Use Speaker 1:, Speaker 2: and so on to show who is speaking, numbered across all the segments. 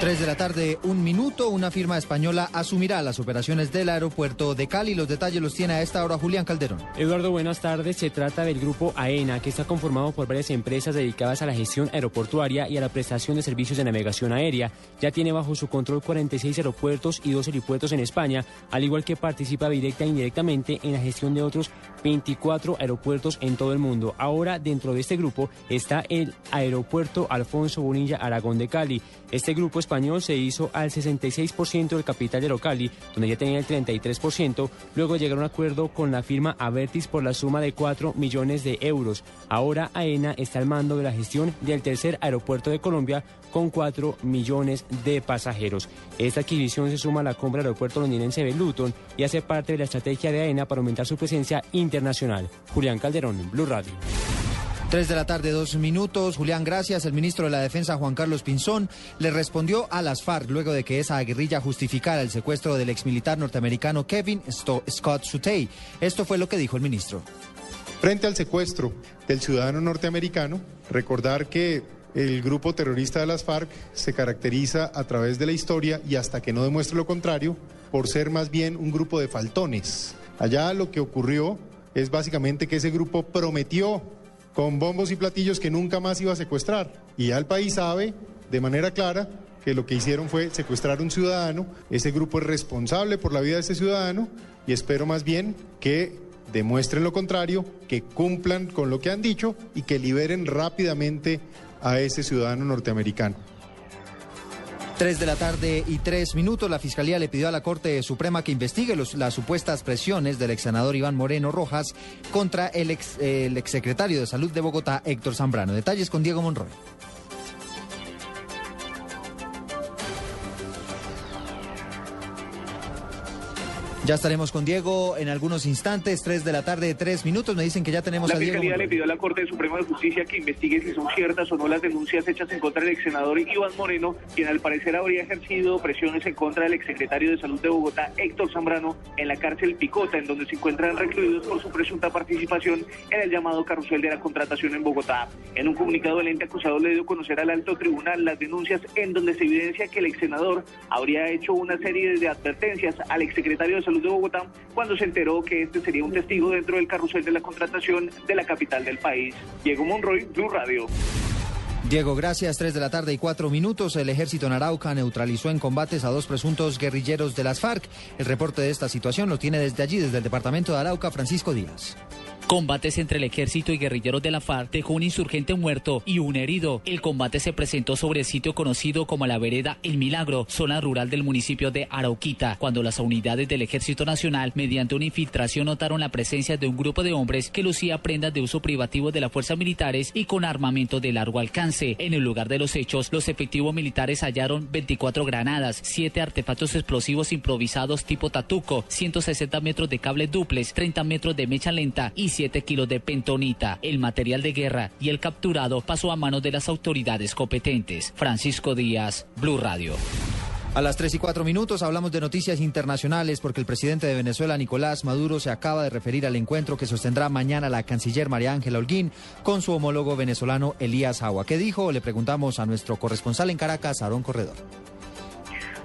Speaker 1: 3 de la tarde, un minuto. Una firma española asumirá las operaciones del aeropuerto de Cali. Los detalles los tiene a esta hora Julián Calderón.
Speaker 2: Eduardo, buenas tardes. Se trata del grupo AENA, que está conformado por varias empresas dedicadas a la gestión aeroportuaria y a la prestación de servicios de navegación aérea. Ya tiene bajo su control 46 aeropuertos y dos helipuertos en España, al igual que participa directa e indirectamente en la gestión de otros 24 aeropuertos en todo el mundo. Ahora, dentro de este grupo está el Aeropuerto Alfonso Bonilla Aragón de Cali. Este grupo español se hizo al 66% del capital de Aerocali, donde ya tenía el 33%. Luego llegaron a un acuerdo con la firma Avertis por la suma de 4 millones de euros. Ahora AENA está al mando de la gestión del tercer aeropuerto de Colombia con 4 millones de pasajeros. Esta adquisición se suma a la compra del aeropuerto londinense de Luton y hace parte de la estrategia de AENA para aumentar su presencia internacional. Julián Calderón, Blue Radio.
Speaker 1: 3 de la tarde, dos minutos. Julián, gracias. El ministro de la Defensa, Juan Carlos Pinzón, le respondió a las FARC luego de que esa guerrilla justificara el secuestro del exmilitar norteamericano Kevin Scott Sutey. Esto fue lo que dijo el ministro.
Speaker 3: Frente al secuestro del ciudadano norteamericano, recordar que el grupo terrorista de las FARC se caracteriza a través de la historia y hasta que no demuestre lo contrario, por ser más bien un grupo de faltones. Allá lo que ocurrió es básicamente que ese grupo prometió con bombos y platillos que nunca más iba a secuestrar. Y ya el país sabe de manera clara que lo que hicieron fue secuestrar a un ciudadano. Ese grupo es responsable por la vida de ese ciudadano y espero más bien que demuestren lo contrario, que cumplan con lo que han dicho y que liberen rápidamente a ese ciudadano norteamericano.
Speaker 1: 3 de la tarde y 3 minutos, la Fiscalía le pidió a la Corte Suprema que investigue los, las supuestas presiones del ex senador Iván Moreno Rojas contra el, ex, el exsecretario de Salud de Bogotá, Héctor Zambrano. Detalles con Diego Monroy. Ya estaremos con Diego en algunos instantes, 3 de la tarde, 3 minutos. Me dicen que ya tenemos
Speaker 4: la
Speaker 1: a Diego.
Speaker 4: La Fiscalía le pidió a la Corte Suprema de Justicia que investigue si son ciertas o no las denuncias hechas en contra del ex senador Iván Moreno, quien al parecer habría ejercido presiones en contra del exsecretario de Salud de Bogotá, Héctor Zambrano, en la cárcel Picota, en donde se encuentran recluidos por su presunta participación en el llamado carrusel de la contratación en Bogotá. En un comunicado, el ente acusado le dio a conocer al alto tribunal las denuncias en donde se evidencia que el ex senador habría hecho una serie de advertencias al exsecretario de Salud de Bogotá cuando se enteró que este sería un testigo dentro del carrusel de la contratación de la capital del país. Diego Monroy, Blue Radio.
Speaker 1: Diego, gracias. 3 de la tarde y 4 minutos. El ejército en neutralizó en combates a dos presuntos guerrilleros de las FARC. El reporte de esta situación lo tiene desde allí, desde el departamento de Arauca, Francisco Díaz.
Speaker 5: Combates entre el ejército y guerrilleros de la FARC dejó un insurgente muerto y un herido. El combate se presentó sobre el sitio conocido como la vereda El Milagro, zona rural del municipio de Arauquita, cuando las unidades del Ejército Nacional, mediante una infiltración, notaron la presencia de un grupo de hombres que lucía prendas de uso privativo de las fuerzas militares y con armamento de largo alcance. En el lugar de los hechos, los efectivos militares hallaron 24 granadas, 7 artefactos explosivos improvisados tipo tatuco, 160 metros de cables duples, 30 metros de mecha lenta y 7 kilos de pentonita. El material de guerra y el capturado pasó a manos de las autoridades competentes. Francisco Díaz, Blue Radio.
Speaker 1: A las 3 y 4 minutos hablamos de noticias internacionales porque el presidente de Venezuela, Nicolás Maduro, se acaba de referir al encuentro que sostendrá mañana la canciller María Ángela Holguín con su homólogo venezolano Elías Agua. ¿Qué dijo? Le preguntamos a nuestro corresponsal en Caracas, Aarón Corredor.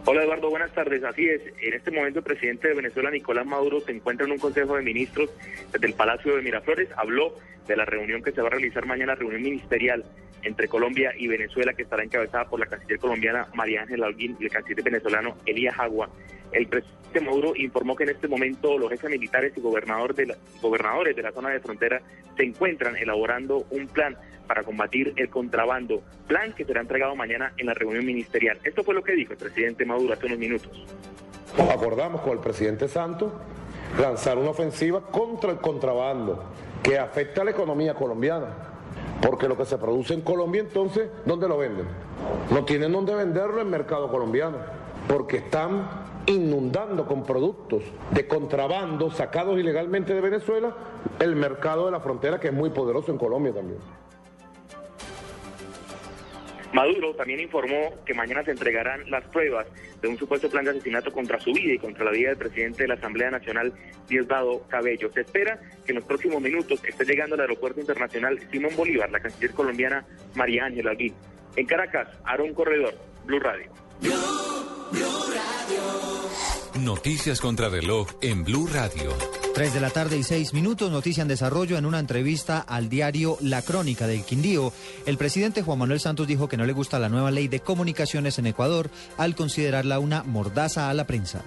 Speaker 6: Hola Eduardo, buenas tardes. Así es, en este momento el presidente de Venezuela, Nicolás Maduro, se encuentra en un consejo de ministros desde el Palacio de Miraflores. Habló de la reunión que se va a realizar mañana, reunión ministerial entre Colombia y Venezuela, que estará encabezada por la canciller colombiana María Ángela Holguín y el canciller venezolano Elías Agua. El presidente Maduro informó que en este momento los jefes militares y gobernador de la, gobernadores de la zona de frontera se encuentran elaborando un plan para combatir el contrabando, plan que será entregado mañana en la reunión ministerial. Esto fue lo que dijo el presidente Maduro hace unos minutos.
Speaker 7: Acordamos con el presidente Santos lanzar una ofensiva contra el contrabando que afecta a la economía colombiana. Porque lo que se produce en Colombia, entonces, ¿dónde lo venden? No tienen dónde venderlo en mercado colombiano, porque están inundando con productos de contrabando sacados ilegalmente de Venezuela el mercado de la frontera, que es muy poderoso en Colombia también.
Speaker 6: Maduro también informó que mañana se entregarán las pruebas de un supuesto plan de asesinato contra su vida y contra la vida del presidente de la Asamblea Nacional, Diosdado Cabello. Se espera que en los próximos minutos esté llegando al aeropuerto internacional Simón Bolívar la canciller colombiana María Ángela Alguín. En Caracas, Aaron Corredor, Blue Radio.
Speaker 8: Noticias contra reloj en Blue Radio.
Speaker 1: 3 de la tarde y 6 minutos, noticia en desarrollo en una entrevista al diario La Crónica del Quindío. El presidente Juan Manuel Santos dijo que no le gusta la nueva ley de comunicaciones en Ecuador al considerarla una mordaza a la prensa.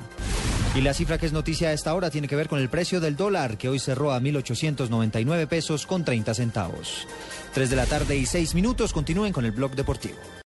Speaker 1: Y la cifra que es noticia a esta hora tiene que ver con el precio del dólar, que hoy cerró a 1.899 pesos con 30 centavos. 3 de la tarde y 6 minutos, continúen con el blog deportivo.